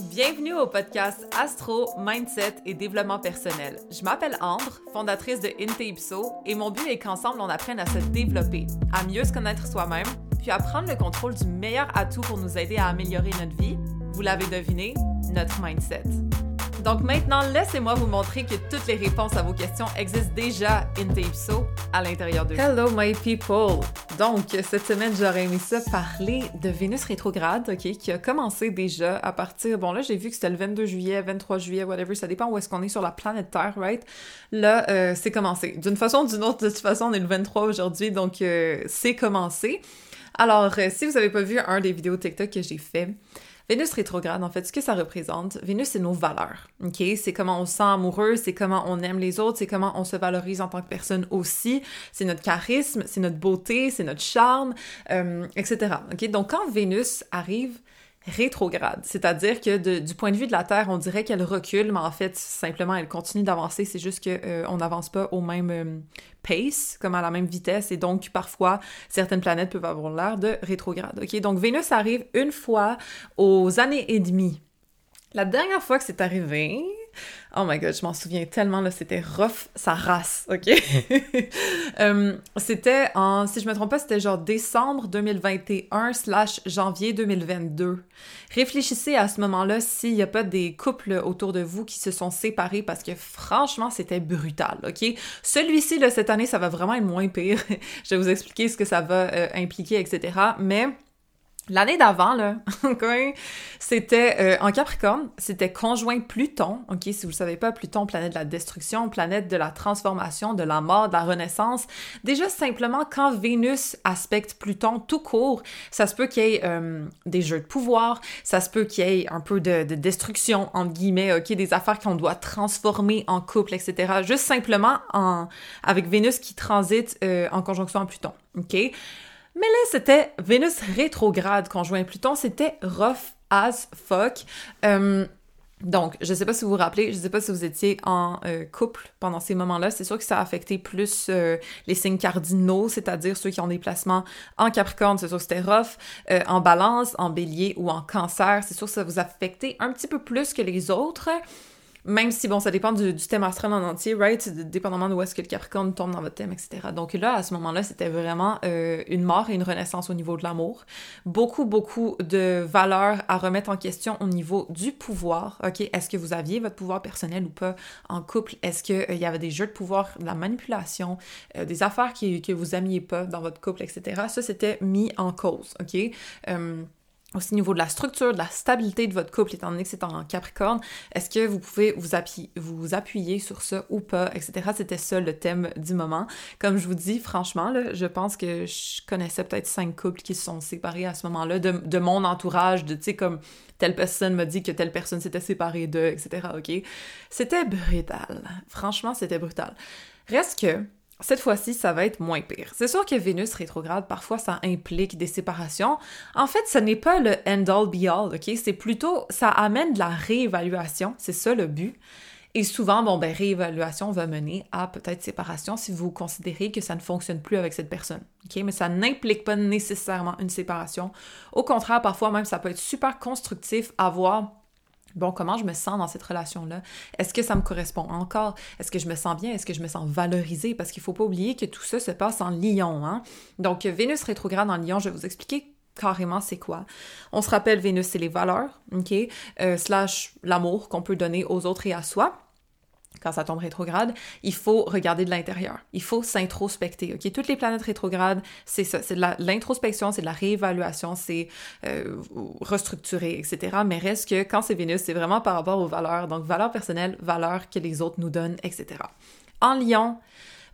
Bienvenue au podcast Astro, Mindset et Développement personnel. Je m'appelle Ambre, fondatrice de Ipso, et mon but est qu'ensemble on apprenne à se développer, à mieux se connaître soi-même, puis à prendre le contrôle du meilleur atout pour nous aider à améliorer notre vie. Vous l'avez deviné, notre mindset. Donc maintenant, laissez-moi vous montrer que toutes les réponses à vos questions existent déjà in Ipso à l'intérieur de. Hello my people! Donc, cette semaine, j'aurais aimé ça parler de Vénus rétrograde, OK, qui a commencé déjà à partir... Bon, là, j'ai vu que c'était le 22 juillet, 23 juillet, whatever, ça dépend où est-ce qu'on est sur la planète Terre, right? Là, euh, c'est commencé. D'une façon ou d'une autre, de toute façon, on est le 23 aujourd'hui, donc euh, c'est commencé. Alors, euh, si vous avez pas vu un des vidéos TikTok que j'ai fait, Vénus rétrograde, en fait, ce que ça représente, Vénus, c'est nos valeurs, OK? C'est comment on se sent amoureux, c'est comment on aime les autres, c'est comment on se valorise en tant que personne aussi, c'est notre charisme, c'est notre beauté, c'est notre charme, euh, etc., OK? Donc, quand Vénus arrive rétrograde, c'est-à-dire que du point de vue de la Terre, on dirait qu'elle recule, mais en fait, simplement, elle continue d'avancer, c'est juste qu'on euh, n'avance pas au même euh, pace, comme à la même vitesse, et donc parfois, certaines planètes peuvent avoir l'air de rétrograde, ok? Donc Vénus arrive une fois aux années et demie. La dernière fois que c'est arrivé, Oh my god, je m'en souviens tellement, là, c'était rough, sa race, ok? Euh, c'était en, si je me trompe pas, c'était genre décembre 2021 slash janvier 2022. Réfléchissez à ce moment-là s'il n'y a pas des couples autour de vous qui se sont séparés parce que franchement, c'était brutal, ok? Celui-ci, là, cette année, ça va vraiment être moins pire. je vais vous expliquer ce que ça va euh, impliquer, etc. Mais L'année d'avant, là, c'était euh, en Capricorne, c'était conjoint Pluton, ok, si vous le savez pas, Pluton, planète de la destruction, planète de la transformation, de la mort, de la renaissance. Déjà, simplement, quand Vénus aspecte Pluton tout court, ça se peut qu'il y ait euh, des jeux de pouvoir, ça se peut qu'il y ait un peu de, destruction, entre guillemets, ok, des affaires qu'on doit transformer en couple, etc. Juste simplement en, avec Vénus qui transite euh, en conjonction à Pluton, ok? Mais là, c'était Vénus rétrograde conjoint Pluton, c'était rough as fuck. Euh, donc, je sais pas si vous vous rappelez, je sais pas si vous étiez en euh, couple pendant ces moments-là. C'est sûr que ça a affecté plus euh, les signes cardinaux, c'est-à-dire ceux qui ont des placements en Capricorne, c'est sûr que c'était rough. en Balance, en Bélier ou en Cancer, c'est sûr que ça vous a un petit peu plus que les autres. Même si, bon, ça dépend du, thème astral en entier, right? Dépendamment de où est-ce que le Capricorne tombe dans votre thème, etc. Donc là, à ce moment-là, c'était vraiment euh, une mort et une renaissance au niveau de l'amour. Beaucoup, beaucoup de valeurs à remettre en question au niveau du pouvoir. OK, est-ce que vous aviez votre pouvoir personnel ou pas en couple? Est-ce qu'il euh, y avait des jeux de pouvoir, de la manipulation, euh, des affaires qui, que vous aimiez pas dans votre couple, etc. Ça, c'était mis en cause, OK? Aussi au niveau de la structure, de la stabilité de votre couple, étant donné que c'est en Capricorne, est-ce que vous pouvez vous, appuyer, vous appuyer sur ça ou pas, etc. C'était ça le thème du moment. Comme je vous dis, franchement, là, je pense que je connaissais peut-être cinq couples qui se sont séparés à ce moment-là de, de mon entourage, de, tu sais, comme telle personne m'a dit que telle personne s'était séparée d'eux, etc., ok? C'était brutal. Franchement, c'était brutal. Reste que cette fois-ci, ça va être moins pire. C'est sûr que Vénus rétrograde, parfois, ça implique des séparations. En fait, ce n'est pas le end-all be-all, OK? C'est plutôt, ça amène de la réévaluation. C'est ça le but. Et souvent, bon, ben, réévaluation va mener à peut-être séparation si vous considérez que ça ne fonctionne plus avec cette personne. OK? Mais ça n'implique pas nécessairement une séparation. Au contraire, parfois même, ça peut être super constructif à voir bon, comment je me sens dans cette relation-là? Est-ce que ça me correspond encore? Est-ce que je me sens bien? Est-ce que je me sens valorisée? Parce qu'il ne faut pas oublier que tout ça se passe en lion. Hein? Donc, Vénus rétrograde en lion, je vais vous expliquer carrément c'est quoi. On se rappelle, Vénus, c'est les valeurs, OK? Euh, slash l'amour qu'on peut donner aux autres et à soi quand ça tombe rétrograde, il faut regarder de l'intérieur. Il faut s'introspecter. OK? Toutes les planètes rétrogrades, c'est ça. C'est de l'introspection, c'est de la réévaluation, c'est euh, restructurer, etc. Mais reste que quand c'est Vénus, c'est vraiment par rapport aux valeurs. Donc, valeurs personnelles, valeurs que les autres nous donnent, etc. En Lion,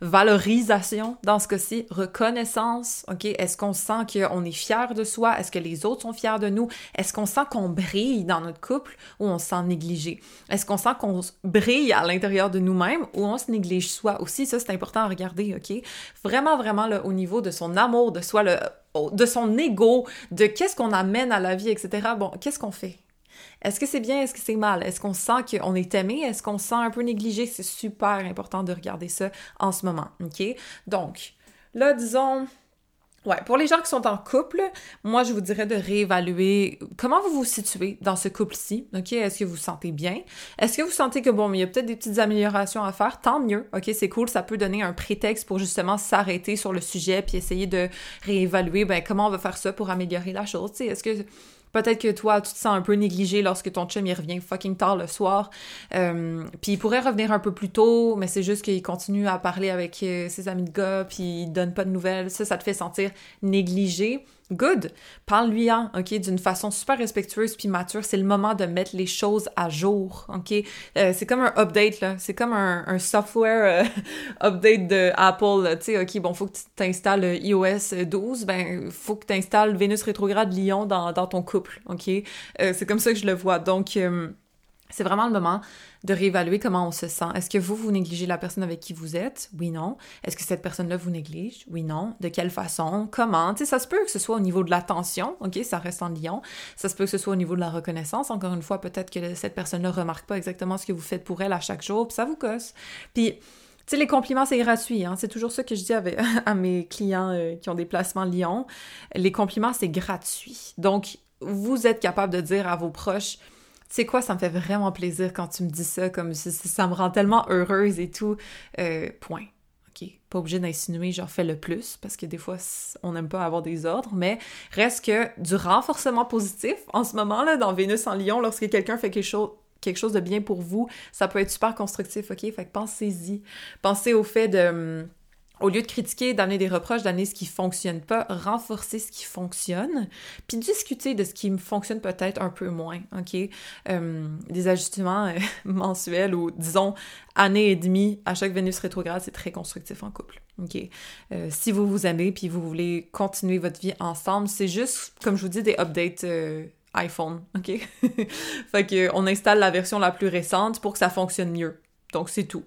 valorisation dans ce cas-ci, reconnaissance, OK? Est-ce qu'on sent qu'on est fier de soi? Est-ce que les autres sont fiers de nous? Est-ce qu'on sent qu'on brille dans notre couple ou on se sent négligé? Est-ce qu'on sent qu'on brille à l'intérieur de nous-mêmes ou on se néglige soi aussi? Ça, c'est important à regarder, OK? Vraiment, vraiment, là, au niveau de son amour de soi, de son ego, de qu'est-ce qu'on amène à la vie, etc. Bon, qu'est-ce qu'on fait? Est-ce que c'est bien? Est-ce que c'est mal? Est-ce qu'on sent qu'on est aimé? Est-ce qu'on se sent un peu négligé? C'est super important de regarder ça en ce moment, OK? Donc, là, disons, Ouais, pour les gens qui sont en couple, moi je vous dirais de réévaluer comment vous vous situez dans ce couple-ci. OK, est-ce que vous vous sentez bien? Est-ce que vous sentez que bon, il y a peut-être des petites améliorations à faire? Tant mieux. OK, c'est cool, ça peut donner un prétexte pour justement s'arrêter sur le sujet puis essayer de réévaluer ben comment on va faire ça pour améliorer la chose. est-ce que Peut-être que toi, tu te sens un peu négligé lorsque ton chum il revient fucking tard le soir. Euh, puis il pourrait revenir un peu plus tôt, mais c'est juste qu'il continue à parler avec euh, ses amis de gars, puis il donne pas de nouvelles. Ça, ça te fait sentir négligé. Good. Parle-lui en, OK, d'une façon super respectueuse puis mature. C'est le moment de mettre les choses à jour, OK? Euh, c'est comme un update, là. C'est comme un, software euh, update de Apple, Tu sais, OK, bon, faut que tu t'installes iOS 12. Ben, faut que tu installes Vénus rétrograde Lyon dans, dans ton couple, OK? Euh, c'est comme ça que je le vois. Donc, c'est vraiment le moment de réévaluer comment on se sent. Est-ce que vous, vous négligez la personne avec qui vous êtes? Oui, non. Est-ce que cette personne-là vous néglige? Oui, non. De quelle façon? Comment? Tu ça se peut que ce soit au niveau de l'attention, OK, ça reste en lien. Ça se peut que ce soit au niveau de la reconnaissance. Encore une fois, peut-être que cette personne-là remarque pas exactement ce que vous faites pour elle à chaque jour, puis ça vous gosse. Puis, tu sais, les compliments, c'est gratuit. Hein? C'est toujours ça que je dis à mes clients euh, qui ont des placements Lyon. Les compliments, c'est gratuit. Donc, vous êtes capable de dire à vos proches, sais quoi, ça me fait vraiment plaisir quand tu me dis ça, comme ça, me rend tellement heureuse et tout. Euh, point. OK. Pas obligé d'insinuer, genre, fais le plus, parce que des fois, on n'aime pas avoir des ordres, mais reste que du renforcement positif, en ce moment, là, dans Vénus en Lion, lorsque quelqu'un fait quelque chose quelque chose de bien pour vous, ça peut être super constructif, ok? Fait que pensez-y. Pensez au fait de hum, au lieu de critiquer, d'amener des reproches, d'amener ce qui fonctionne pas, renforcer ce qui fonctionne, puis discuter de ce qui fonctionne peut-être un peu moins, OK? Euh, des ajustements euh, mensuels ou, disons, année et demie à chaque Vénus rétrograde, c'est très constructif en couple? Euh, si vous vous aimez puis vous voulez continuer votre vie ensemble, c'est juste, comme je vous dis, des updates iPhone, OK? fait installe la version la plus récente pour que ça fonctionne mieux. Donc, c'est tout.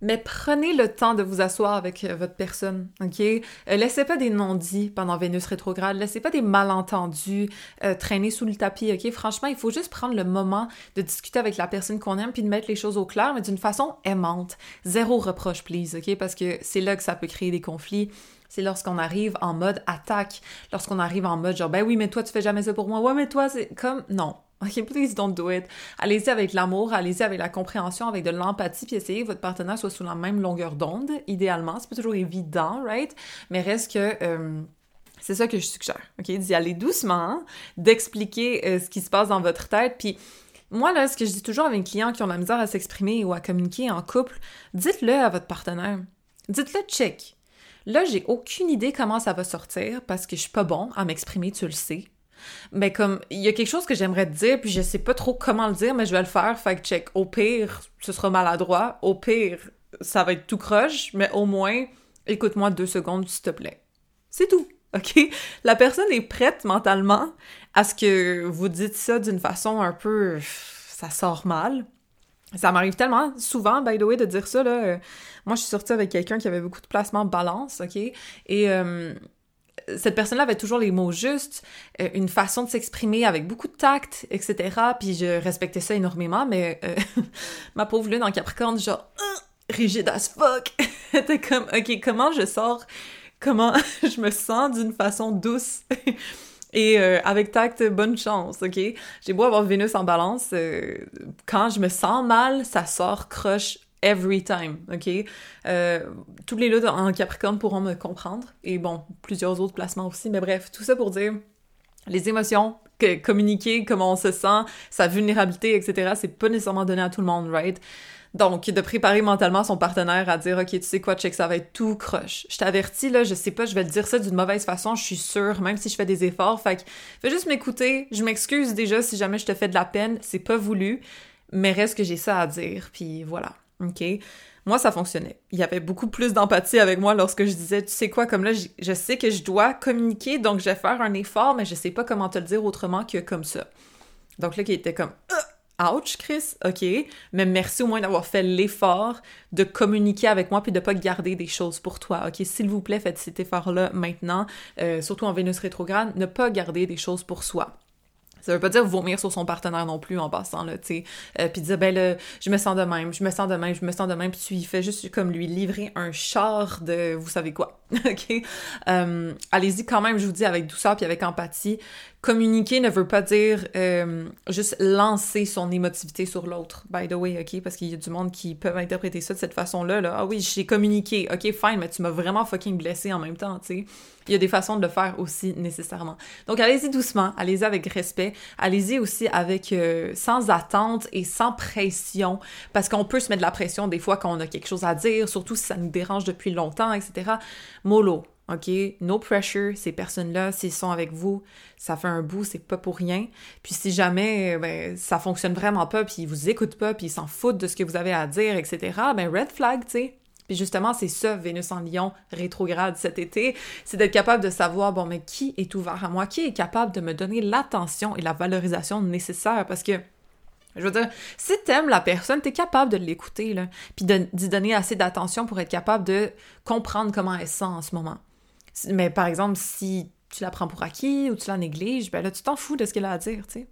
Mais prenez le temps de vous asseoir avec euh, votre personne, ok? Euh, laissez pas des non-dits pendant Vénus rétrograde, laissez pas des malentendus euh, traîner sous le tapis, ok? Franchement, il faut juste prendre le moment de discuter avec la personne qu'on aime puis de mettre les choses au clair, mais d'une façon aimante. Zéro reproche, please, ok? Parce que c'est là que ça peut créer des conflits. C'est lorsqu'on arrive en mode attaque, lorsqu'on arrive en mode genre, ben oui, mais toi, tu fais jamais ça pour moi. Ouais, mais toi, c'est comme, non. OK, please don't do it. Allez-y avec l'amour, allez-y avec la compréhension, avec de l'empathie, puis essayez que votre partenaire soit sous la même longueur d'onde, idéalement. C'est pas toujours évident, right? Mais reste que... Euh, c'est ça que je suggère, OK? D'y aller doucement, d'expliquer euh, ce qui se passe dans votre tête, puis moi, là, ce que je dis toujours avec mes clients qui ont la misère à s'exprimer ou à communiquer en couple, dites-le à votre partenaire. Dites-le check. Là, j'ai aucune idée comment ça va sortir parce que je suis pas bon à m'exprimer, tu le sais. Mais comme, il y a quelque chose que j'aimerais te dire, puis je sais pas trop comment le dire, mais je vais le faire, fait que check. Au pire, ce sera maladroit. Au pire, ça va être tout croche, mais au moins, écoute-moi deux secondes, s'il te plaît. C'est tout. OK? La personne est prête mentalement à ce que vous dites ça d'une façon un peu. Ça sort mal. Ça m'arrive tellement souvent, by the way, de dire ça. Là. Moi, je suis sortie avec quelqu'un qui avait beaucoup de placements balance, OK? Et euh, cette personne-là avait toujours les mots justes, euh, une façon de s'exprimer avec beaucoup de tact, etc. Puis je respectais ça énormément, mais euh, ma pauvre lune en Capricorne, genre, rigide as fuck, était comme, ok, comment je sors, comment je me sens d'une façon douce? Et euh, avec tact, bonne chance, ok? J'ai beau avoir Vénus en balance, quand je me sens mal, ça sort croche every time, OK? Euh, tous les luttes en Capricorne pourront me comprendre, et bon, plusieurs autres placements aussi, mais bref, tout ça pour dire, les émotions, que, communiquer comment on se sent, sa vulnérabilité, etc., c'est pas nécessairement donné à tout le monde, right? Donc, de préparer mentalement son partenaire à dire, OK, tu sais quoi, check, ça va être tout croche. Je t'avertis, là, je sais pas, je vais te dire ça d'une mauvaise façon, je suis sûre, même si je fais des efforts. Fait que, fais juste m'écouter. Je m'excuse déjà si jamais je te fais de la peine. C'est pas voulu. Mais reste que j'ai ça à dire. Puis voilà. OK? Moi, ça fonctionnait. Il y avait beaucoup plus d'empathie avec moi lorsque je disais, tu sais quoi, comme là, je, sais que je dois communiquer, donc je vais faire un effort, mais je sais pas comment te le dire autrement que comme ça. Donc là, qui était comme, euh, ouch, Chris, OK, mais merci au moins d'avoir fait l'effort de communiquer avec moi puis de pas garder des choses pour toi, OK? S'il vous plaît, faites cet effort-là maintenant, euh, surtout en Vénus rétrograde, ne pas garder des choses pour soi. Ça veut pas dire vomir sur son partenaire non plus en passant, là, tu sais. Euh, puis dire, ben là, je me sens de même, je me sens de même, je me sens de même. Puis tu fais juste comme lui livrer un char de vous savez quoi, OK? Euh, allez-y quand même, je vous dis, avec douceur puis avec empathie. Communiquer ne veut pas dire euh, juste lancer son émotivité sur l'autre, by the way, OK? Parce qu'il y a du monde qui peut interpréter ça de cette façon-là, là. Ah oui, j'ai communiqué, OK, fine, mais tu m'as vraiment fucking blessé en même temps, tu sais. Il y a des façons de le faire aussi nécessairement. Donc allez-y doucement, allez-y avec respect, allez-y aussi avec euh, sans attente et sans pression, parce qu'on peut se mettre de la pression des fois quand on a quelque chose à dire, surtout si ça nous dérange depuis longtemps, etc. Mollo, OK? No pressure, ces personnes-là, s'ils sont avec vous, ça fait un bout, c'est pas pour rien. Puis si jamais ben, ça fonctionne vraiment pas, puis ils vous écoutent pas, puis ils s'en foutent de ce que vous avez à dire, etc., ben red flag, tu sais. Puis justement, c'est ça, Vénus en Lion rétrograde cet été, c'est d'être capable de savoir, bon, mais qui est ouvert à moi, qui est capable de me donner l'attention et la valorisation nécessaire, parce que je veux dire, si t'aimes la personne, t'es capable de l'écouter, là, puis d'y donner assez d'attention pour être capable de comprendre comment elle sent en ce moment. Mais par exemple, si tu la prends pour acquis ou tu la négliges, ben là, tu t'en fous de ce qu'elle a à dire, tu sais.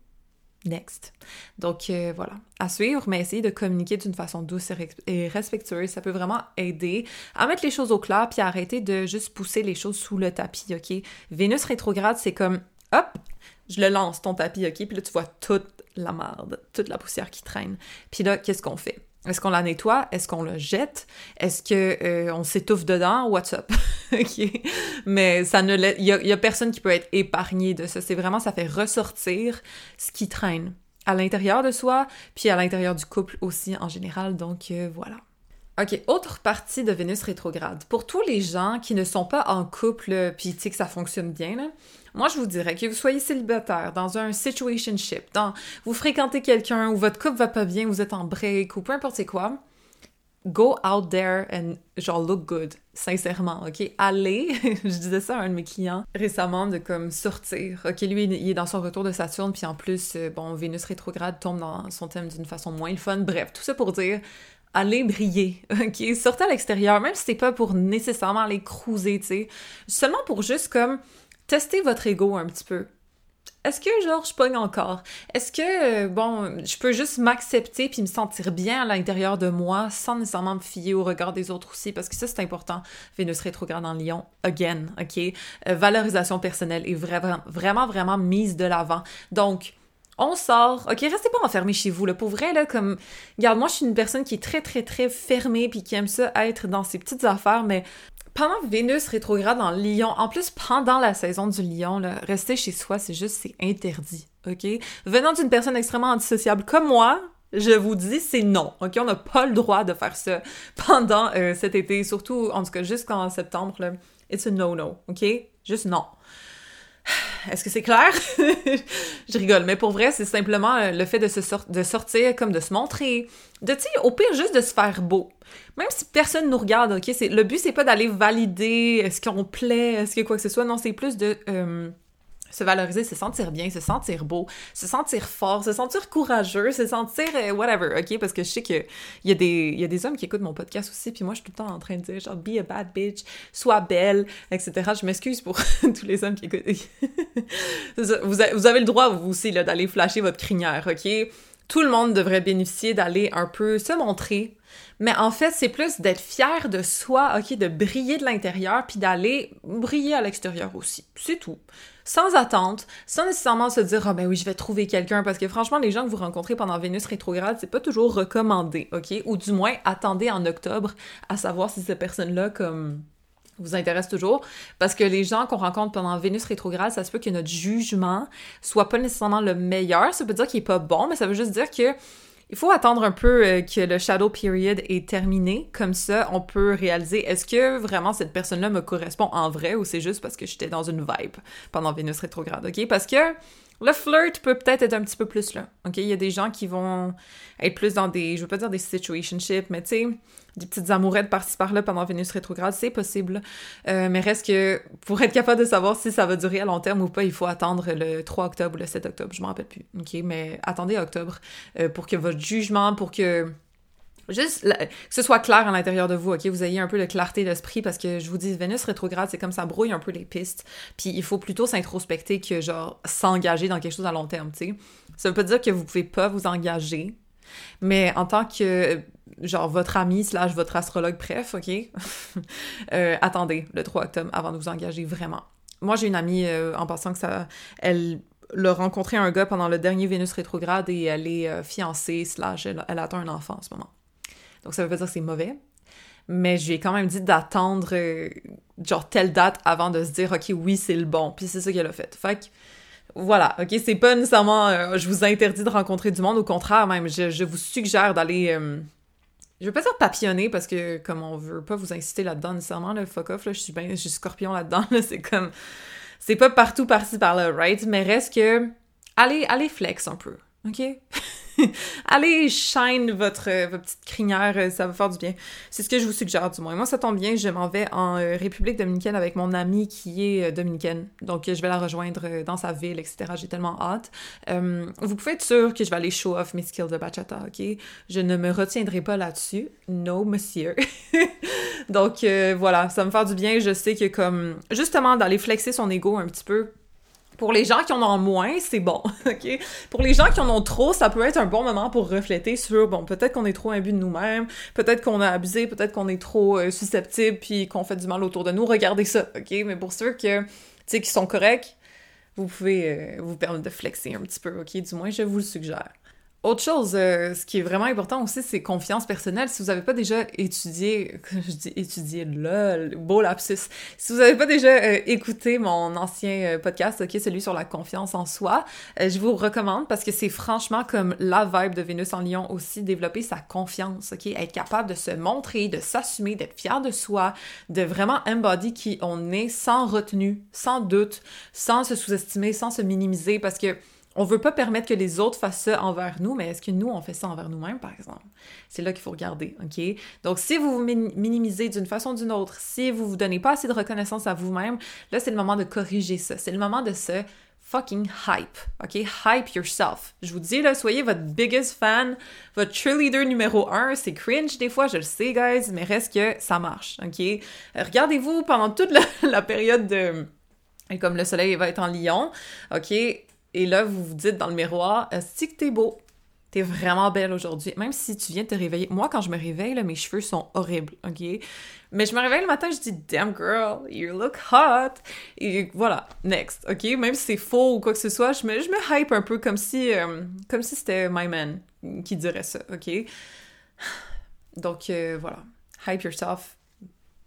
Next. Donc euh, voilà, à suivre, mais essayer de communiquer d'une façon douce et respectueuse, ça peut vraiment aider à mettre les choses au clair puis à arrêter de juste pousser les choses sous le tapis, ok? Vénus rétrograde, c'est comme, hop, je le lance ton tapis, ok? Puis là, tu vois toute la marde, toute la poussière qui traîne. Puis là, qu'est-ce qu'on fait? Est-ce qu'on la nettoie? Est-ce qu'on le jette? Est-ce que euh, on s'étouffe dedans? What's up? ok. Mais ça ne il y, a, personne qui peut être épargné de ça. C'est vraiment, ça fait ressortir ce qui traîne à l'intérieur de soi, puis à l'intérieur du couple aussi en général. Donc euh, voilà. OK, autre partie de Vénus rétrograde. Pour tous les gens qui ne sont pas en couple, puis tu sais que ça fonctionne bien, moi je vous dirais que vous soyez célibataire, dans un situationship, dans vous fréquentez quelqu'un ou votre couple va pas bien, vous êtes en break ou peu importe quoi, go out there and genre look good, sincèrement, ok? Allez, je disais ça à un de mes clients récemment de comme sortir. Ok, lui il est dans son retour de Saturne, puis en plus, euh, bon, Vénus rétrograde tombe dans son thème d'une façon moins fun. Bref, tout ça pour dire, allez briller, ok? À l'extérieur, même si c'est pas pour nécessairement aller cruiser, tu sais. Seulement pour juste comme tester votre ego un petit peu est-ce que genre je pogne encore? Est-ce que euh, bon, je peux juste m'accepter puis me sentir bien à l'intérieur de moi sans nécessairement me fier au regard des autres aussi? Parce que ça c'est important. Vénus rétrograde en Lion again, OK? Euh, valorisation personnelle est vraiment vraiment vraiment mise de l'avant. Donc on sort. OK, restez pas enfermés chez vous, là. Pour vrai, là, comme... Regarde, moi, je suis une personne qui est très, très, très fermée puis qui aime ça être dans ses petites affaires, mais pendant Vénus rétrograde en Lion, en plus pendant la saison du Lion, rester chez soi, c'est juste, c'est interdit, ok? Venant d'une personne extrêmement antisociable comme moi, je vous dis, c'est non, ok? On n'a pas le droit de faire ça pendant euh, cet été, surtout, en tout cas, jusqu'en septembre, là. It's a no-no, ok? Juste non. Est-ce que c'est clair? je rigole, mais pour vrai, c'est simplement euh, le fait de, se sortir, comme de se montrer, de, tu au pire, juste de se faire beau. Même si personne nous regarde, ok? Le but, c'est pas d'aller valider est-ce qu'on plaît, est-ce que quoi que ce soit, non, c'est plus de... Euh, se valoriser, se sentir bien, se sentir beau, se sentir fort, se sentir courageux, se sentir euh, whatever, ok? Parce que je sais qu'il y, a des, y a des hommes qui écoutent mon podcast aussi, puis moi je suis tout le temps en train de dire genre be a bad bitch, sois belle, etc. Je m'excuse pour tous les hommes qui écoutent. vous, vous avez le droit vous aussi d'aller flasher votre crinière, ok? Tout le monde devrait bénéficier d'aller un peu se montrer, mais en fait, c'est plus d'être fier de soi, ok, de briller de l'intérieur, puis d'aller briller à l'extérieur aussi. C'est tout sans attente, sans nécessairement se dire, ah ben oui, je vais trouver quelqu'un, parce que franchement, les gens que vous rencontrez pendant Vénus rétrograde, c'est pas toujours recommandé, ok? Ou du moins, attendez en octobre à savoir si cette personne-là, comme vous intéresse toujours parce que les gens qu'on rencontre pendant Vénus rétrograde, ça se peut que notre jugement soit pas nécessairement le meilleur. Ça veut dire qu'il est pas bon, mais ça veut juste dire que il faut attendre un peu euh, que le shadow period est terminé, comme ça on peut réaliser est-ce que vraiment cette personne-là me correspond en vrai ou c'est juste parce que j'étais dans une vibe pendant Vénus rétrograde, ok? Parce que le flirt peut peut-être être un petit peu plus là, ok? Il y a des gens qui vont être plus dans des, je veux pas dire des situationships, mais tu sais, des petites amourettes par-ci par-là pendant Vénus rétrograde, c'est possible. Euh, mais reste que pour être capable de savoir si ça va durer à long terme ou pas, il faut attendre le 3 octobre ou le 7 octobre, je m'en rappelle plus. OK, mais attendez octobre euh, pour que votre jugement, pour que Juste que ce soit clair à l'intérieur de vous, ok? Vous ayez un peu de clarté d'esprit parce que je vous dis, Vénus rétrograde, c'est comme ça brouille un peu les pistes. Puis il faut plutôt s'introspecter que, genre, s'engager dans quelque chose à long terme, tu sais. Ça veut pas dire que vous pouvez pas vous engager, mais en tant que, genre, votre ami slash votre astrologue, bref, ok? euh, attendez le 3 octobre avant de vous engager vraiment. Moi, j'ai une amie, euh, en passant que ça. Elle l'a rencontré un gars pendant le dernier Vénus rétrograde et elle est euh, fiancée slash elle, elle attend un enfant en ce moment. Donc ça veut pas dire que c'est mauvais. Mais je lui ai quand même dit d'attendre euh, genre telle date avant de se dire ok oui c'est le bon. Puis c'est ça qu'elle a fait. Fait que voilà, ok, c'est pas nécessairement euh, je vous interdis de rencontrer du monde, au contraire même, je, vous suggère d'aller euh, je veux pas dire papillonner parce que comme on veut pas vous inciter là-dedans nécessairement, le fuck off, là, je suis bien, je suis scorpion là-dedans, là, c'est comme c'est pas partout par-ci par-là, right? Mais reste que allez, allez flex un peu, ok? Allez, shine votre, petite crinière, euh, ça va faire du bien. C'est ce que je vous suggère, du moins. Moi, ça tombe bien, je m'en vais en euh, République dominicaine avec mon amie qui est euh, dominicaine. Donc, je vais la rejoindre dans sa ville, etc. J'ai tellement hâte. vous pouvez être sûr que je vais aller show off mes skills de bachata, OK? Je ne me retiendrai pas là-dessus. No, monsieur. Donc, voilà, ça me fait du bien. Je sais que comme, justement, d'aller flexer son ego un petit peu, pour les gens qui en ont moins, c'est bon, OK? Pour les gens qui en ont trop, ça peut être un bon moment pour refléter sur, bon, peut-être qu'on est trop imbu de nous-mêmes, peut-être qu'on a abusé, peut-être qu'on est trop euh, susceptible, puis qu'on fait du mal autour de nous. Regardez ça, OK? Mais pour ceux que, qui sont corrects, vous pouvez euh, vous permettre de flexer un petit peu, OK? Du moins, je vous le suggère. Autre chose, euh, ce qui est vraiment important aussi, c'est confiance personnelle. Si vous n'avez pas déjà étudié, je dis étudié, lol, beau lapsus. Si vous n'avez pas déjà euh, écouté mon ancien euh, podcast, ok, celui sur la confiance en soi, je vous recommande parce que c'est franchement comme la vibe de Vénus en Lion aussi, développer sa confiance, ok, être capable de se montrer, de s'assumer, d'être fier de soi, de vraiment embody qui on est sans retenue, sans doute, sans se sous-estimer, sans se minimiser parce que on veut pas permettre que les autres fassent ça envers nous, mais est-ce que nous, on fait ça envers nous-mêmes, par exemple? C'est là qu'il faut regarder, OK? Donc, si vous vous minimisez d'une façon ou d'une autre, si vous vous donnez pas assez de reconnaissance à vous-même, là, c'est le moment de corriger ça. C'est le moment de se fucking hype, OK? Hype yourself. Je vous dis, là, soyez votre biggest fan, votre cheerleader numéro un. C'est cringe des fois, je le sais, guys, mais reste que ça marche, OK? Regardez-vous pendant toute la, la période de... Comme le soleil va être en lion, OK? Et là, vous vous dites dans le miroir, si que t'es beau, t'es vraiment belle aujourd'hui. Même si tu viens de te réveiller. Moi, quand je me réveille, mes cheveux sont horribles, OK? Mais je me réveille le matin, je dis, damn girl, you look hot. Et voilà, next, OK? Même si c'est faux ou quoi que ce soit, je me, je me hype un peu comme si, euh, comme si c'était my man qui dirait ça, OK? Donc, euh, voilà. Hype yourself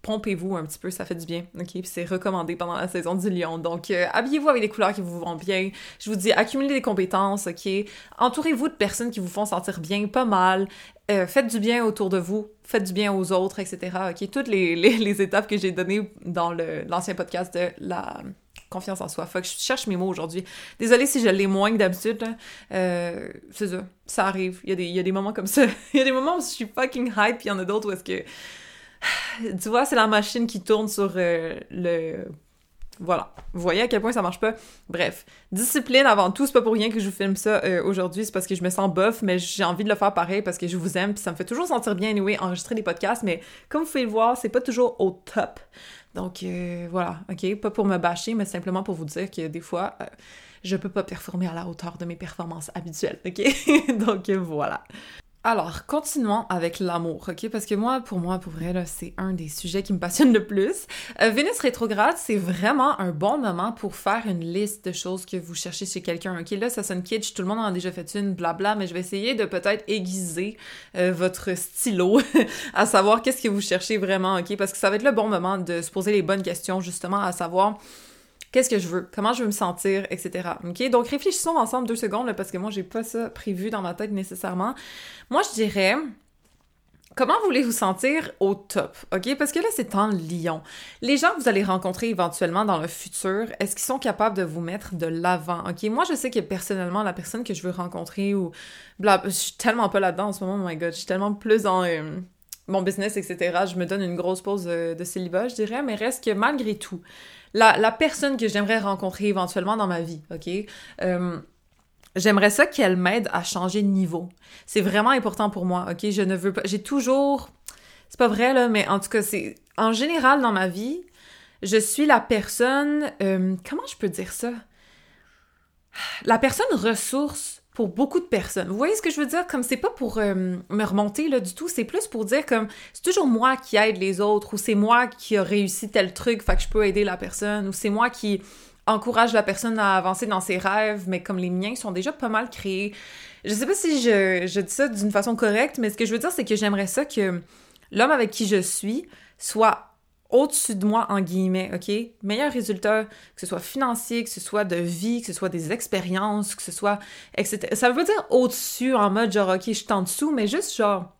pompez-vous un petit peu, ça fait du bien, ok? Puis c'est recommandé pendant la saison du lion. Donc, euh, habillez-vous avec des couleurs qui vous vont bien. Je vous dis, accumulez des compétences, ok? Entourez-vous de personnes qui vous font sentir bien, pas mal. Euh, faites du bien autour de vous, faites du bien aux autres, etc. Ok? Toutes les, les, étapes que j'ai données dans l'ancien podcast de la confiance en soi. Faut que je cherche mes mots aujourd'hui. Désolée si je l'ai moins que d'habitude. Euh, c'est ça, ça arrive. Il y, a des, il y a des moments comme ça. il y a des moments où je suis fucking hype, puis il y en a d'autres où est-ce que tu vois, c'est la machine qui tourne sur euh, le... Voilà. Vous voyez à quel point ça marche pas? Bref. Discipline avant tout, c'est pas pour rien que je vous filme ça euh, aujourd'hui, c'est parce que je me sens bof, mais j'ai envie de le faire pareil parce que je vous aime, puis ça me fait toujours sentir bien, anyway, enregistrer des podcasts, mais comme vous pouvez le voir, c'est pas toujours au top. Donc euh, voilà, ok? Pas pour me bâcher, mais simplement pour vous dire que des fois, je peux pas performer à la hauteur de mes performances habituelles, ok? Donc voilà. Alors, continuons avec l'amour, ok? Parce que moi, pour moi, pour vrai, c'est un des sujets qui me passionne le plus. Euh, Vénus rétrograde, c'est vraiment un bon moment pour faire une liste de choses que vous cherchez chez quelqu'un, ok? Là, ça sonne kitsch, tout le monde en a déjà fait une, blabla, mais je vais essayer de peut-être aiguiser euh, votre stylo à savoir qu'est-ce que vous cherchez vraiment, ok? Parce que ça va être le bon moment de se poser les bonnes questions, justement, à savoir qu'est-ce que je veux, comment je veux me sentir, etc. OK? Donc, réfléchissons ensemble deux secondes, parce que moi, j'ai pas ça prévu dans ma tête nécessairement. Moi, je dirais, Comment voulez-vous sentir au top? OK? Parce que là, c'est en Lyon. Les gens que vous allez rencontrer éventuellement dans le futur, est-ce qu'ils sont capables de vous mettre de l'avant? OK? Moi, je sais que personnellement, la personne que je veux rencontrer ou. Bla, je suis tellement pas là-dedans en ce moment, oh my god. Je suis tellement plus dans. Euh, mon business, etc. Je me donne une grosse pause de, de célibat, je dirais, mais reste que malgré tout, la, personne que j'aimerais rencontrer éventuellement dans ma vie, OK? Euh, j'aimerais ça qu'elle m'aide à changer de niveau. C'est vraiment important pour moi, ok? Je ne veux pas. J'ai toujours. C'est pas vrai, là, mais en tout cas, c'est. En général, dans ma vie, je suis la personne. Euh, comment je peux dire ça? La personne ressource beaucoup de personnes. Vous voyez ce que je veux dire? Comme c'est pas pour euh, me remonter là du tout, c'est plus pour dire comme c'est toujours moi qui aide les autres ou c'est moi qui a réussi tel truc, fait que je peux aider la personne ou c'est moi qui encourage la personne à avancer dans ses rêves, mais comme les miens sont déjà pas mal créés. Je sais pas si je, je dis ça d'une façon correcte, mais ce que je veux dire, c'est que j'aimerais ça que l'homme avec qui je suis soit au-dessus de moi, en guillemets, OK? Meilleur résultat, que ce soit financier, que ce soit de vie, que ce soit des expériences, que ce soit, etc. Ça veut pas dire au-dessus, en mode genre, OK, je suis en dessous, mais juste genre,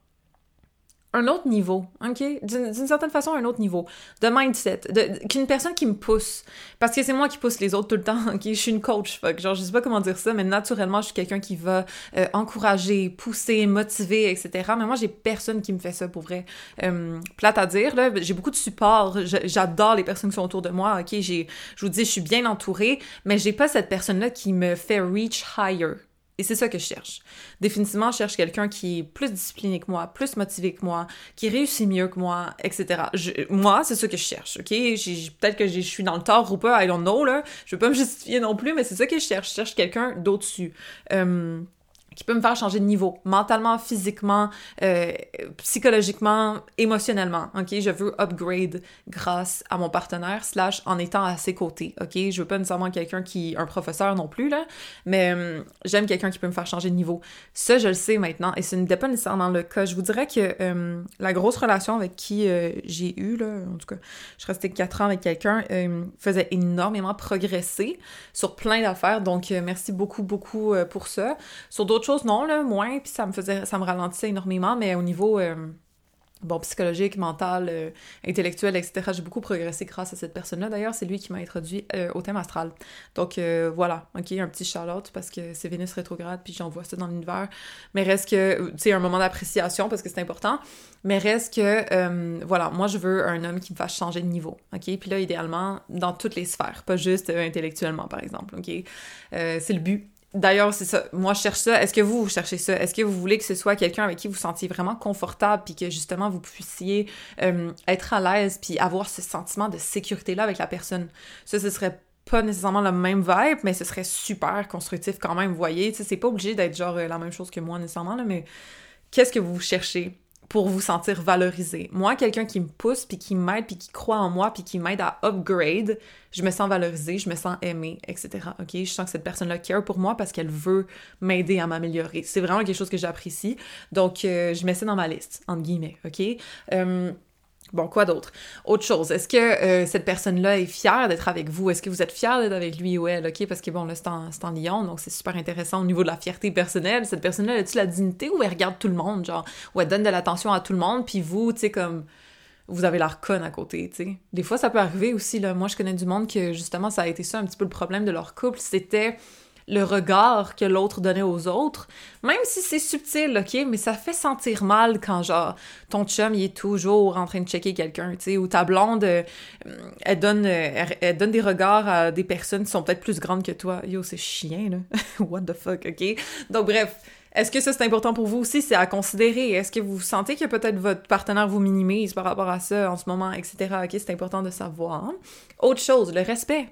un autre niveau, ok? D'une certaine façon, un autre niveau de mindset, qu'une personne qui me pousse, parce que c'est moi qui pousse les autres tout le temps, ok? Je suis une coach, fuck, genre je sais pas comment dire ça, mais naturellement je suis quelqu'un qui va euh, encourager, pousser, motiver, etc. Mais moi j'ai personne qui me fait ça pour vrai. Euh, plate à dire là, j'ai beaucoup de support, j'adore les personnes qui sont autour de moi, ok? Je vous dis, je suis bien entourée, mais j'ai pas cette personne là qui me fait reach higher. Et c'est ça que je cherche. Définitivement, je cherche quelqu'un qui est plus discipliné que moi, plus motivé que moi, qui réussit mieux que moi, etc. moi, c'est ça que je cherche, OK? Peut-être que je suis dans le tort ou pas, I don't know, là. Je veux pas me justifier non plus, mais c'est ça que je cherche. Je cherche quelqu'un d'au-dessus. Euh, qui peut me faire changer de niveau, mentalement, physiquement, euh, psychologiquement, émotionnellement, ok? Je veux upgrade grâce à mon partenaire, slash en étant à ses côtés, ok? Je veux pas nécessairement quelqu'un qui, un professeur non plus, là, mais euh, j'aime quelqu'un qui peut me faire changer de niveau. Ça, je le sais maintenant, et ce n'était pas nécessairement le cas. Je vous dirais que euh, la grosse relation avec qui j'ai eu, là, en tout cas, je restais quatre ans avec quelqu'un, faisait énormément progresser sur plein d'affaires, donc merci beaucoup, beaucoup pour ça. Sur d'autres non, là, moins, puis ça me faisait, ça me ralentissait énormément, mais au niveau, euh, bon, psychologique, mental, euh, intellectuel, etc., j'ai beaucoup progressé grâce à cette personne-là. D'ailleurs, c'est lui qui m'a introduit euh, au thème astral. Donc, voilà, ok, un petit shout-out, parce que c'est Vénus rétrograde, puis j'envoie ça dans l'univers. Mais reste que, tu sais, un moment d'appréciation, parce que c'est important, mais reste que, voilà, moi, je veux un homme qui me fasse changer de niveau, ok? Puis là, idéalement, dans toutes les sphères, pas juste intellectuellement, par exemple, ok? c'est le but D'ailleurs, c'est ça. Moi, je cherche ça. Est-ce que vous, vous cherchez ça? Est-ce que vous voulez que ce soit quelqu'un avec qui vous sentiez vraiment confortable puis que justement vous puissiez euh, être à l'aise puis avoir ce sentiment de sécurité-là avec la personne? Ça, ce serait pas nécessairement le même vibe, mais ce serait super constructif quand même, vous voyez. C'est pas obligé d'être genre euh, la même chose que moi nécessairement, là, mais qu'est-ce que vous cherchez? Pour vous sentir valorisé. Moi, quelqu'un qui me pousse, puis qui m'aide, puis qui croit en moi, puis qui m'aide à upgrade, je me sens valorisée, je me sens aimée, etc. OK? Je sens que cette personne-là care pour moi parce qu'elle veut m'aider à m'améliorer. C'est vraiment quelque chose que j'apprécie. Donc, euh, je mets ça dans ma liste, entre guillemets, OK? Euh, Bon, quoi d'autre? Autre chose, est-ce que euh, cette personne-là est fière d'être avec vous? Est-ce que vous êtes fière d'être avec lui ou elle? OK? Parce que bon, là, c'est en, en, Lyon, donc c'est super intéressant au niveau de la fierté personnelle. Cette personne-là, a-tu la dignité ou elle regarde tout le monde, genre, ou elle donne de l'attention à tout le monde, puis vous, tu sais, comme, vous avez l'air conne à côté, tu sais? Des fois, ça peut arriver aussi, là. Moi, je connais du monde que, justement, ça a été ça un petit peu le problème de leur couple. C'était le regard que l'autre donnait aux autres, même si c'est subtil, ok, mais ça fait sentir mal quand genre ton chum il est toujours en train de checker quelqu'un, tu sais, ou ta blonde euh, elle donne elle, donne des regards à des personnes qui sont peut-être plus grandes que toi. Yo, c'est chien là. What the fuck, ok? Donc bref. Est-ce que ça c'est important pour vous aussi? C'est à considérer. Est-ce que vous sentez que peut-être votre partenaire vous minimise par rapport à ça en ce moment, etc. Ok, c'est important de savoir. Autre chose, le respect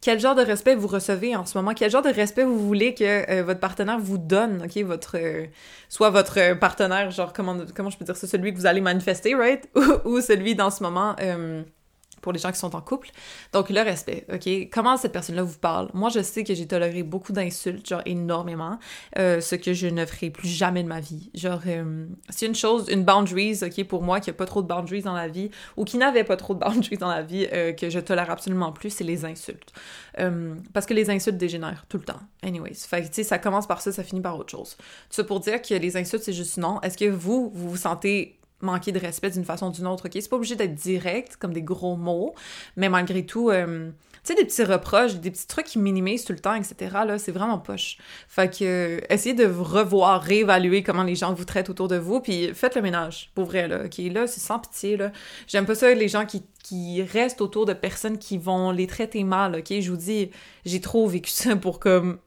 quel genre de respect vous recevez en ce moment, quel genre de respect vous voulez que euh, votre partenaire vous donne, ok, votre, euh, soit votre partenaire, genre comment, comment je peux dire ça, celui que vous allez manifester, right, ou, celui dans ce moment euh, pour les gens qui sont en couple. Donc, le respect, OK? Comment cette personne-là vous parle? Moi, je sais que j'ai toléré beaucoup d'insultes, genre énormément, euh, ce que je ne ferai plus jamais de ma vie. Genre, euh, c'est une chose, une boundaries, OK, pour moi, qui a pas trop de boundaries dans la vie, ou qui n'avait pas trop de boundaries dans la vie, euh, que je tolère absolument plus, c'est les insultes. parce que les insultes dégénèrent tout le temps. Anyways. Fait tu sais, ça commence par ça, ça finit par autre chose. Ça pour dire que les insultes, c'est juste non. Est-ce que vous, vous vous sentez manquer de respect d'une façon ou d'une autre, ok? C'est pas obligé d'être direct, comme des gros mots, mais malgré tout, euh, tu sais, des petits reproches, des petits trucs qui minimisent tout le temps, etc., là, c'est vraiment poche. Fait que, euh, essayez de revoir, réévaluer comment les gens vous traitent autour de vous, puis faites le ménage, pour vrai, là, ok? Là, c'est sans pitié, là. J'aime pas ça, les gens qui, qui restent autour de personnes qui vont les traiter mal, ok? Je vous dis, j'ai trop vécu ça pour, comme,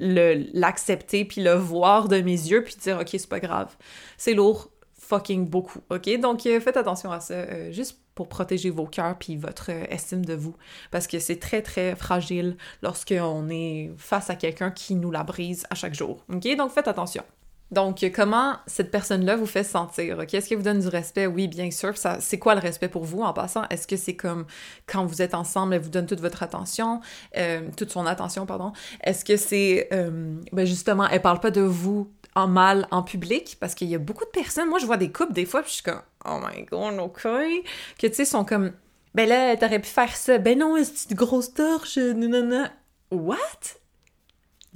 l'accepter puis le voir de mes yeux puis dire ok c'est pas grave c'est lourd fucking beaucoup ok? Donc euh, faites attention à ça euh, juste pour protéger vos cœurs puis votre euh, estime de vous. Parce que c'est très très fragile lorsqu'on est face à quelqu'un qui nous la brise à chaque jour ok? Donc faites attention donc, comment cette personne-là vous fait sentir? OK? Est-ce qu'elle vous donne du respect? Oui, bien sûr. c'est quoi le respect pour vous en passant? Est-ce que c'est comme quand vous êtes ensemble, elle vous donne toute votre attention, euh, toute son attention, pardon? Est-ce que c'est, euh, ben justement, elle parle pas de vous en mal en public? Parce qu'il y a beaucoup de personnes, moi je vois des couples des fois, puis je suis comme, oh my god, ok, que tu sais, sont comme, ben là, t'aurais pu faire ça, ben non, c'est une grosse torche, nanana. What?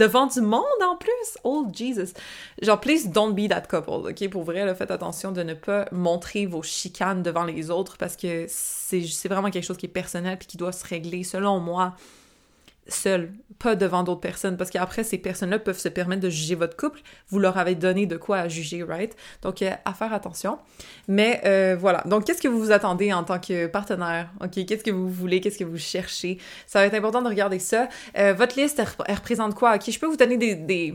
Devant du monde en plus? Oh Jesus. Genre, please don't be that couple, ok? Pour vrai, faites attention de ne pas montrer vos chicanes devant les autres parce que c'est vraiment quelque chose qui est personnel puis qui doit se régler, selon moi, seul, pas devant d'autres personnes, parce qu'après, ces personnes-là peuvent se permettre de juger votre couple. Vous leur avez donné de quoi à juger, right? Donc, euh, à faire attention. Mais euh, voilà. Donc, qu'est-ce que vous vous attendez en tant que partenaire? OK? Qu'est-ce que vous voulez? Qu'est-ce que vous cherchez? Ça va être important de regarder ça. Euh, votre liste, elle, représente quoi? OK? Je peux vous donner des, des,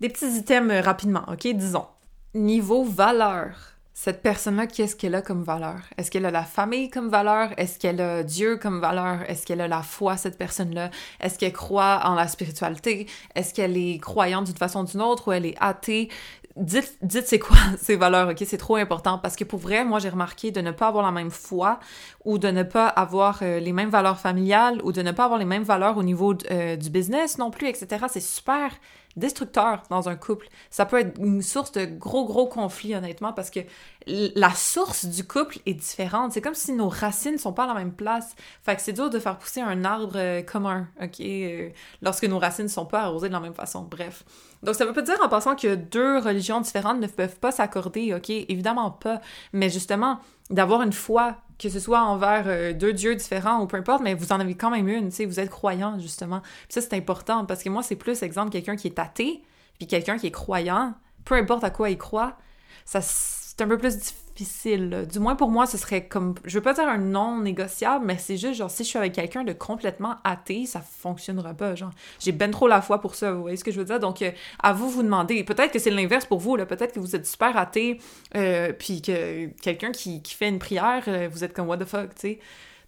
des petits items rapidement, OK? Disons. Niveau valeur cette personne-là, qu'est-ce qu'elle a comme valeur? Est-ce qu'elle a la famille comme valeur? Est-ce qu'elle a Dieu comme valeur? Est-ce qu'elle a la foi, cette personne-là? Est-ce qu'elle croit en la spiritualité? Est-ce qu'elle est croyante d'une façon ou d'une autre ou elle est athée? Dites, dites c'est quoi ces valeurs, ok? C'est trop important parce que pour vrai, moi j'ai remarqué de ne pas avoir la même foi ou de ne pas avoir euh, les mêmes valeurs familiales ou de ne pas avoir les mêmes valeurs au niveau euh, du business non plus, etc. C'est super destructeur dans un couple. Ça peut être une source de gros, gros conflits, honnêtement, parce que la source du couple est différente. C'est comme si nos racines sont pas à la même place. Fait que c'est dur de faire pousser un arbre euh, commun, OK, euh, lorsque nos racines sont pas arrosées de la même façon. Bref. Donc, ça veut pas dire en passant que deux religions différentes ne peuvent pas s'accorder, OK? Évidemment pas. Mais justement, d'avoir une foi que ce soit envers euh, deux dieux différents ou peu importe, mais vous en avez quand même une, tu sais, vous êtes croyant, justement. Ça, c'est important, parce que moi, c'est plus, exemple, quelqu'un qui est athée, puis quelqu'un qui est croyant, peu importe à quoi il croit, ça, c'est un peu plus difficile. Du moins pour moi, ce serait comme, je veux pas dire un non négociable, mais c'est juste genre si je suis avec quelqu'un de complètement athée, ça fonctionnera pas. Genre, j'ai ben trop la foi pour ça. Vous voyez ce que je veux dire? Donc, euh, à vous vous demander. Peut-être que c'est l'inverse pour vous. Là, peut-être que vous êtes super athée, euh, puis que quelqu'un qui, qui, fait une prière, euh, vous êtes comme what the fuck, tu sais.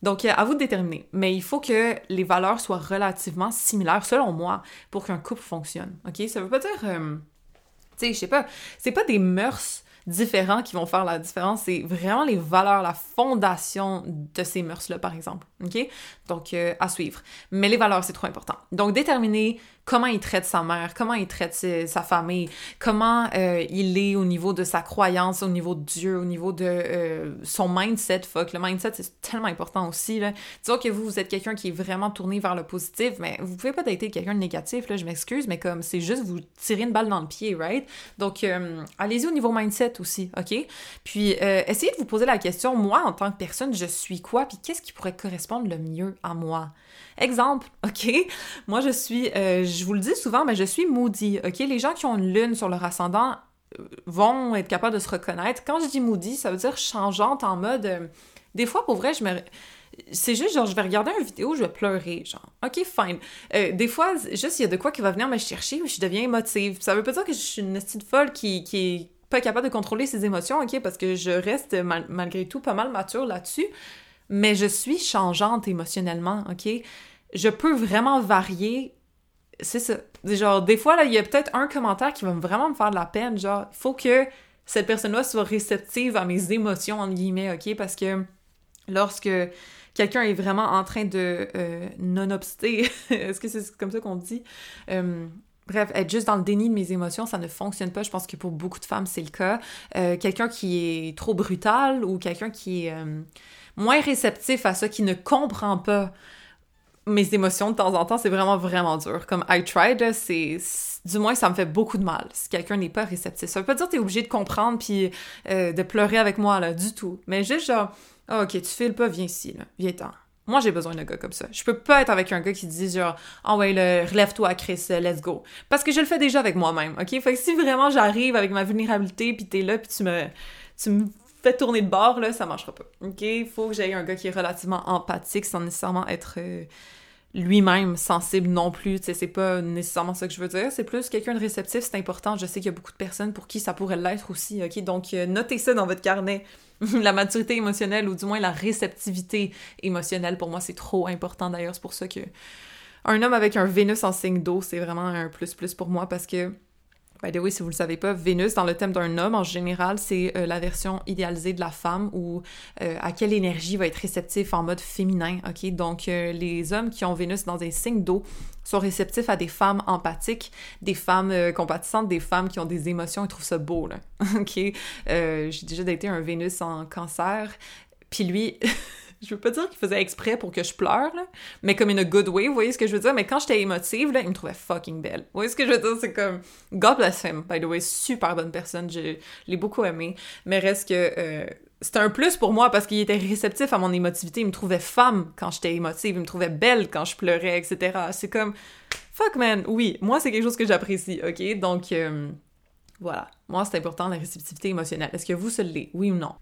Donc, à vous de déterminer. Mais il faut que les valeurs soient relativement similaires, selon moi, pour qu'un couple fonctionne. OK? Ça veut pas dire. tu sais, je sais pas. C'est pas des mœurs différents qui vont faire la différence. C'est vraiment les valeurs, la fondation de ces mœurs-là, par exemple. OK? Donc, euh, à suivre. Mais les valeurs, c'est trop important. Donc, déterminer comment il traite sa mère, comment il traite sa famille, comment euh, il est au niveau de sa croyance, au niveau de Dieu, au niveau de euh, son mindset. Fuck, le mindset, c'est tellement important aussi. Là. Disons que vous, vous êtes quelqu'un qui est vraiment tourné vers le positif, mais vous pouvez pas dater quelqu'un de négatif, là, je m'excuse, mais comme c'est juste vous tirer une balle dans le pied, right? Donc, euh, allez-y au niveau mindset aussi, OK? Puis, essayez de vous poser la question, moi, en tant que personne, je suis quoi? Puis qu'est-ce qui pourrait correspondre le mieux à moi? Exemple, OK? Moi, je suis, je vous le dis souvent, mais je suis moody, OK? Les gens qui ont une lune sur leur ascendant euh, vont être capables de se reconnaître. Quand je dis moody, ça veut dire changeante en mode... Euh, des fois, pour vrai, je me... C'est juste, genre, je vais regarder une vidéo, je vais pleurer, genre. OK, fine. des fois, juste, il y a de quoi qui va venir me chercher, je deviens émotive. Ça veut pas dire que je suis une petite folle qui, qui est pas capable de contrôler ses émotions, OK? Parce que je reste, malgré tout, pas mal mature là-dessus mais je suis changeante émotionnellement, OK? Je peux vraiment varier. C'est ça. Genre, des fois, là, il y a peut-être un commentaire qui va vraiment me faire de la peine. Genre, il faut que cette personne-là soit réceptive à mes émotions, entre guillemets, OK? Parce que lorsque quelqu'un est vraiment en train de euh, non-obster, est-ce que c'est comme ça qu'on dit? Euh, bref, être juste dans le déni de mes émotions, ça ne fonctionne pas. Je pense que pour beaucoup de femmes, c'est le cas. Euh, quelqu'un qui est trop brutal ou quelqu'un qui est moins réceptif à ça, qui ne comprend pas mes émotions de temps en temps, c'est vraiment, vraiment dur. Comme I tried, c'est... Du moins, ça me fait beaucoup de mal si quelqu'un n'est pas réceptif. Ça veut pas dire que t'es obligé de comprendre puis euh, de pleurer avec moi, là, du tout. Mais juste genre, ah, ok, tu files pas, viens ici, là. Viens-t'en. Moi, j'ai besoin d'un gars comme ça. Je peux pas être avec un gars qui dit genre, oh ouais, relève-toi, Chris, let's go. Parce que je le fais déjà avec moi-même, ok? Fait que si vraiment j'arrive avec ma vulnérabilité, puis t'es là, puis tu me, tu me tourner de bord, là, ça marchera pas. OK? Faut que j'aie un gars qui est relativement empathique sans nécessairement être euh, lui-même sensible non plus. C'est pas nécessairement ça que je veux dire. C'est plus quelqu'un de réceptif, c'est important. Je sais qu'il y a beaucoup de personnes pour qui ça pourrait l'être aussi, OK? Donc, euh, notez ça dans votre carnet. la maturité émotionnelle, ou du moins la réceptivité émotionnelle, pour moi, c'est trop important. D'ailleurs, c'est pour ça que un homme avec un Vénus en signe d'eau, c'est vraiment un plus-plus pour moi parce que By the way, si vous le savez pas, Vénus, dans le thème d'un homme, en général, c'est euh, la version idéalisée de la femme ou euh, à quelle énergie va être réceptif en mode féminin, ok? Donc, euh, les hommes qui ont Vénus dans des signes d'eau sont réceptifs à des femmes empathiques, des femmes compatissantes, des femmes qui ont des émotions, ils trouvent ça beau, là, ok? J'ai déjà daté un Vénus en cancer, puis lui... je veux pas dire qu'il faisait exprès pour que je pleure, mais comme in a good way, vous voyez ce que je veux dire? Mais quand j'étais émotive, il me trouvait fucking belle. Vous voyez ce que je veux dire? C'est comme, God bless him, by the way, super bonne personne, je l'ai beaucoup aimé, mais reste que... Euh, c'était un plus pour moi parce qu'il était réceptif à mon émotivité. Il me trouvait femme quand j'étais émotive, il me trouvait belle quand je pleurais, etc. C'est comme, fuck man, oui, moi c'est quelque chose que j'apprécie, ok? Donc, euh, voilà. Moi c'est important la réceptivité émotionnelle. Est-ce que vous, se l'est, oui ou non?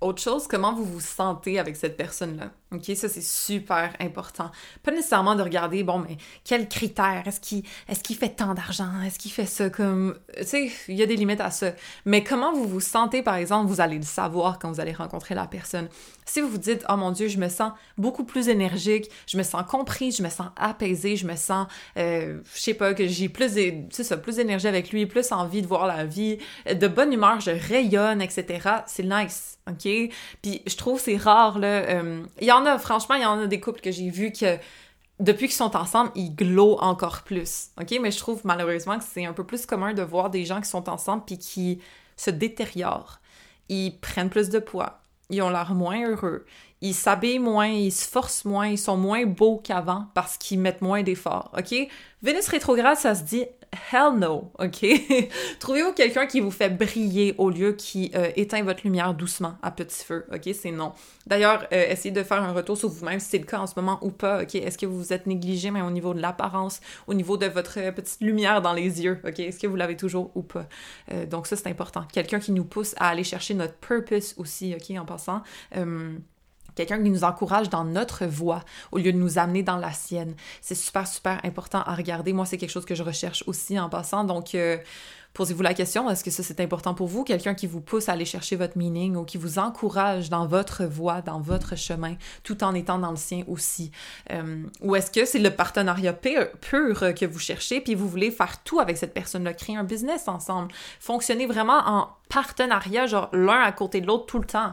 Autre chose, comment vous vous sentez avec cette personne-là? OK, ça c'est super important. Pas nécessairement de regarder, bon, mais quels critères? Est-ce qu'il est qu'il fait tant d'argent? Est-ce qu'il fait ça comme... Tu sais, il y a des limites à ça. Mais comment vous vous sentez, par exemple, vous allez le savoir quand vous allez rencontrer la personne? Si vous vous dites, oh mon Dieu, je me sens beaucoup plus énergique, je me sens compris, je me sens apaisé, je me sens, euh, je sais pas, que j'ai plus, ça, plus d'énergie avec lui, plus envie de voir la vie, de bonne humeur, je rayonne, etc. C'est nice, ok? Puis je trouve c'est rare, là. Euh, il y en a, franchement, il y en a des couples que j'ai vus que depuis qu'ils sont ensemble, ils glowent encore plus. OK? Mais je trouve malheureusement que c'est un peu plus commun de voir des gens qui sont ensemble puis qui se détériorent. Ils prennent plus de poids ils ont l'air moins heureux, ils s'habillent moins, ils se forcent moins, ils sont moins beaux qu'avant parce qu'ils mettent moins d'efforts, OK? Vénus rétrograde, ça se dit hell no, OK? Trouvez-vous quelqu'un qui vous fait briller au lieu qui euh, éteint votre lumière doucement à petit feu, OK? C'est non. D'ailleurs, euh, essayez de faire un retour sur vous-même si c'est le cas en ce moment ou pas, OK? Est-ce que vous vous êtes négligé même au niveau de l'apparence, au niveau de votre euh, petite lumière dans les yeux, OK? Est-ce que vous l'avez toujours ou pas? donc ça, c'est important. Quelqu'un qui nous pousse à aller chercher notre purpose aussi, OK? En passant quelqu'un qui nous encourage dans notre voie au lieu de nous amener dans la sienne. C'est super, super important à regarder. Moi, c'est quelque chose que je recherche aussi en passant. Donc, euh, posez-vous la question, est-ce que ça, c'est important pour vous? Quelqu'un qui vous pousse à aller chercher votre meaning ou qui vous encourage dans votre voie, dans votre chemin, tout en étant dans le sien aussi. Euh, ou est-ce que c'est le partenariat pur, que vous cherchez, puis vous voulez faire tout avec cette personne-là, créer un business ensemble, fonctionner vraiment en partenariat, genre l'un à côté de l'autre tout le temps?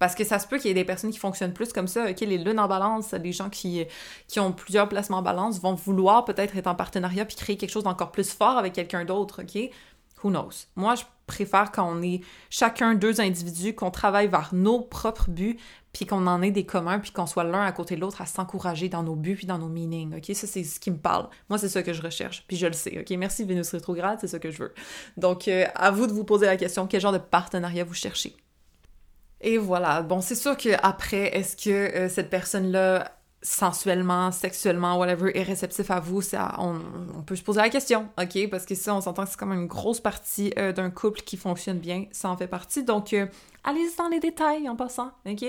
Parce que ça se peut qu'il y ait des personnes qui fonctionnent plus comme ça, ok, les lunes en balance, les gens qui, qui ont plusieurs placements en balance vont vouloir peut-être être en partenariat puis créer quelque chose d'encore plus fort avec quelqu'un d'autre, ok? Who knows? Moi, je préfère quand on est chacun deux individus, qu'on travaille vers nos propres buts, puis qu'on en ait des communs, puis qu'on soit l'un à côté de l'autre à s'encourager dans nos buts puis dans nos meanings, ok? Ça, c'est ce qui me parle. Moi, c'est ça que je recherche, puis je le sais, ok? Merci Vénus rétrograde, c'est ça que je veux. Donc, euh, à vous de vous poser la question, quel genre de partenariat vous cherchez? Et voilà. Bon, c'est sûr qu'après, est-ce que euh, cette personne-là, sensuellement, sexuellement, whatever, est réceptif à vous, ça, on, peut se poser la question, OK? Parce que ça, on s'entend que c'est comme une grosse partie euh, d'un couple qui fonctionne bien, ça en fait partie. Donc, euh, allez-y dans les détails en passant, OK?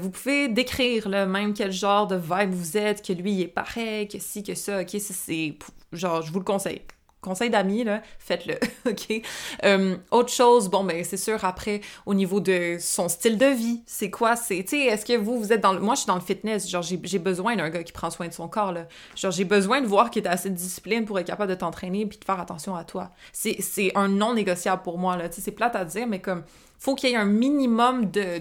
vous pouvez décrire, même quel genre de vibe vous êtes, que lui, il est pareil, que si, que ça, OK? C'est, genre, je vous le conseille conseil d'amis, là, faites-le, OK? Euh, autre chose, bon, ben c'est sûr, après, au niveau de son style de vie, c'est quoi? C'est, tu sais, est-ce que vous, vous êtes dans le... Moi, je suis dans le fitness, genre, j'ai besoin d'un gars qui prend soin de son corps, là. Genre, j'ai besoin de voir qu'il est assez de discipline pour être capable de t'entraîner puis de faire attention à toi. C'est un non négociable pour moi, là. Tu sais, c'est plate à dire, mais comme, faut qu'il y ait un minimum de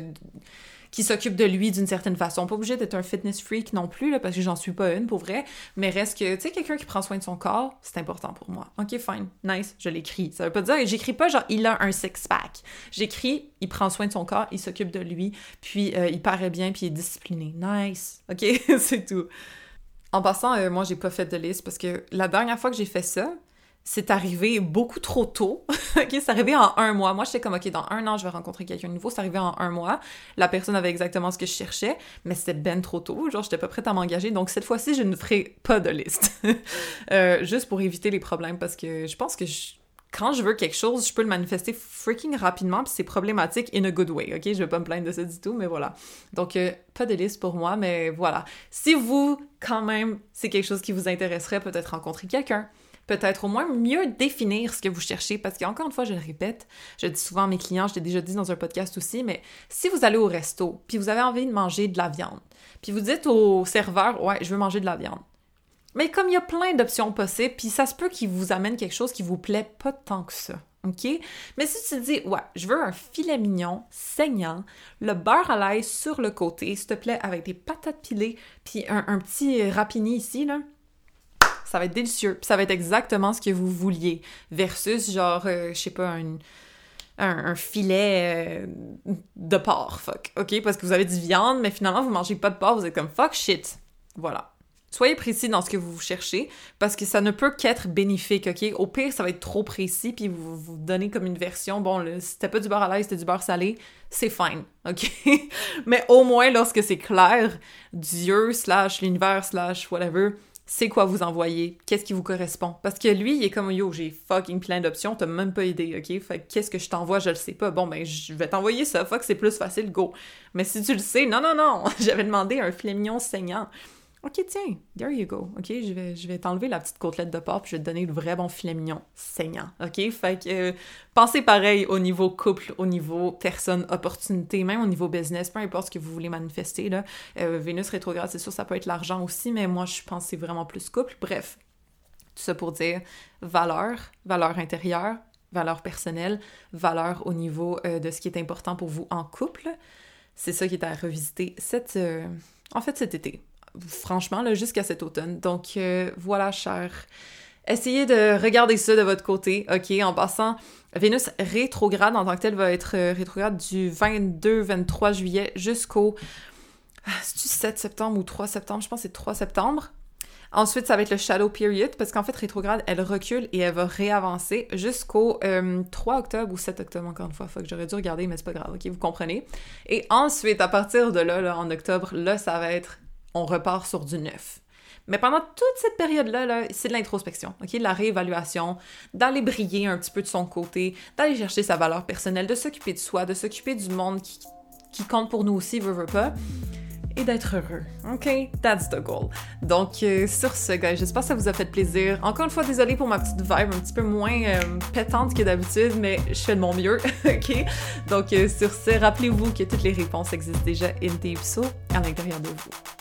qui s'occupe de lui d'une certaine façon. Pas obligé d'être un fitness freak non plus, là, parce que j'en suis pas une pour vrai, mais reste que, tu sais, quelqu'un qui prend soin de son corps, c'est important pour moi. Ok, fine, nice, je l'écris. Ça veut pas dire, j'écris pas genre il a un six-pack. J'écris, il prend soin de son corps, il s'occupe de lui, puis euh, il paraît bien, puis il est discipliné. Nice, ok, c'est tout. En passant, euh, moi, j'ai pas fait de liste parce que la dernière fois que j'ai fait ça, c'est arrivé beaucoup trop tôt. ok, c'est arrivé en un mois. Moi, j'étais comme, ok, dans un an, je vais rencontrer quelqu'un de nouveau. C'est arrivé en un mois. La personne avait exactement ce que je cherchais, mais c'était ben trop tôt. Genre, j'étais pas prête à m'engager. Donc, cette fois-ci, je ne ferai pas de liste. Euh, juste pour éviter les problèmes parce que je pense que quand je veux quelque chose, je peux le manifester freaking rapidement, puis c'est problématique in a good way, ok? Je vais pas me plaindre de ça du tout, mais voilà. Donc, euh, pas de liste pour moi, mais voilà. Si vous, quand même, c'est quelque chose qui vous intéresserait, peut-être rencontrer quelqu'un, peut-être au moins mieux définir ce que vous cherchez, parce qu'encore une fois, je le répète, je dis souvent à mes clients, je l'ai déjà dit dans un podcast aussi, mais si vous allez au resto, puis vous avez envie de manger de la viande, puis vous dites au serveur, ouais, je veux manger de la viande, mais comme il y a plein d'options possibles, puis ça se peut qu'il vous amène quelque chose qui vous plaît pas tant que ça. OK? Mais si tu dis, ouais, je veux un filet mignon, saignant, le beurre à l'ail sur le côté, s'il te plaît, avec des patates pilées, puis un, petit rapini ici, là, ça va être délicieux. Ça va être exactement ce que vous vouliez. Versus, genre, euh, je sais pas, un, un, filet euh, de porc, fuck. OK? Parce que vous avez du viande, mais finalement, vous mangez pas de porc, vous êtes comme fuck shit. Voilà. Soyez précis dans ce que vous cherchez parce que ça ne peut qu'être bénéfique, OK? Au pire, ça va être trop précis puis vous vous donnez comme une version, bon, c'était pas du beurre à l'ail, c'était du beurre salé, c'est fine, OK? Mais au moins, lorsque c'est clair, Dieu slash l'univers slash whatever, c'est quoi vous envoyer, qu'est-ce qui vous correspond? Parce que lui, il est comme yo, j'ai fucking plein d'options, t'as même pas idée, ok? Fait qu'est-ce que je t'envoie, je le sais pas. Bon, ben, je vais t'envoyer ça, fuck, c'est plus facile, go. Mais si tu le sais, non, non, non, j'avais demandé un filet mignon saignant. OK, tiens, there you go. OK, je vais, je vais t'enlever la petite côtelette de porc puis je vais te donner le vrai bon filet mignon saignant. OK? Fait que euh, pensez pareil au niveau couple, au niveau personne, opportunité, même au niveau business, peu importe ce que vous voulez manifester. Là. Euh, Vénus rétrograde, c'est sûr, ça peut être l'argent aussi, mais moi, je c'est vraiment plus couple. Bref, tout ça pour dire valeur, valeur intérieure, valeur personnelle, valeur au niveau euh, de ce qui est important pour vous en couple. C'est ça qui est à revisiter cette, en fait cet été franchement, là, jusqu'à cet automne. Donc euh, voilà, cher. Essayez de regarder ça de votre côté, ok? En passant, Vénus rétrograde en tant que telle va être euh, rétrograde du 22-23 juillet jusqu'au 7 ah, septembre ou 3 septembre, je pense que c'est 3 septembre. Ensuite, ça va être le shadow period, parce qu'en fait, rétrograde, elle recule et elle va réavancer jusqu'au 3 euh, octobre ou 7 octobre, encore une fois. Faut que j'aurais dû regarder, mais c'est pas grave, ok? Vous comprenez? Et ensuite, à partir de là, là, en octobre, là, ça va être on repart sur du neuf. Mais pendant toute cette période-là, c'est de l'introspection, OK? De la réévaluation, d'aller briller un petit peu de son côté, d'aller chercher sa valeur personnelle, de s'occuper de soi, de s'occuper du monde qui, compte pour nous aussi, pas, et d'être heureux. OK? That's the goal. Donc, euh, sur ce, gars, j'espère que ça vous a fait plaisir. Encore une fois, désolée pour ma petite vibe un petit peu moins euh, pétante que d'habitude, mais je fais de mon mieux, OK? Donc, euh, sur ce, rappelez-vous que toutes les réponses existent déjà in Deep à l'intérieur de vous.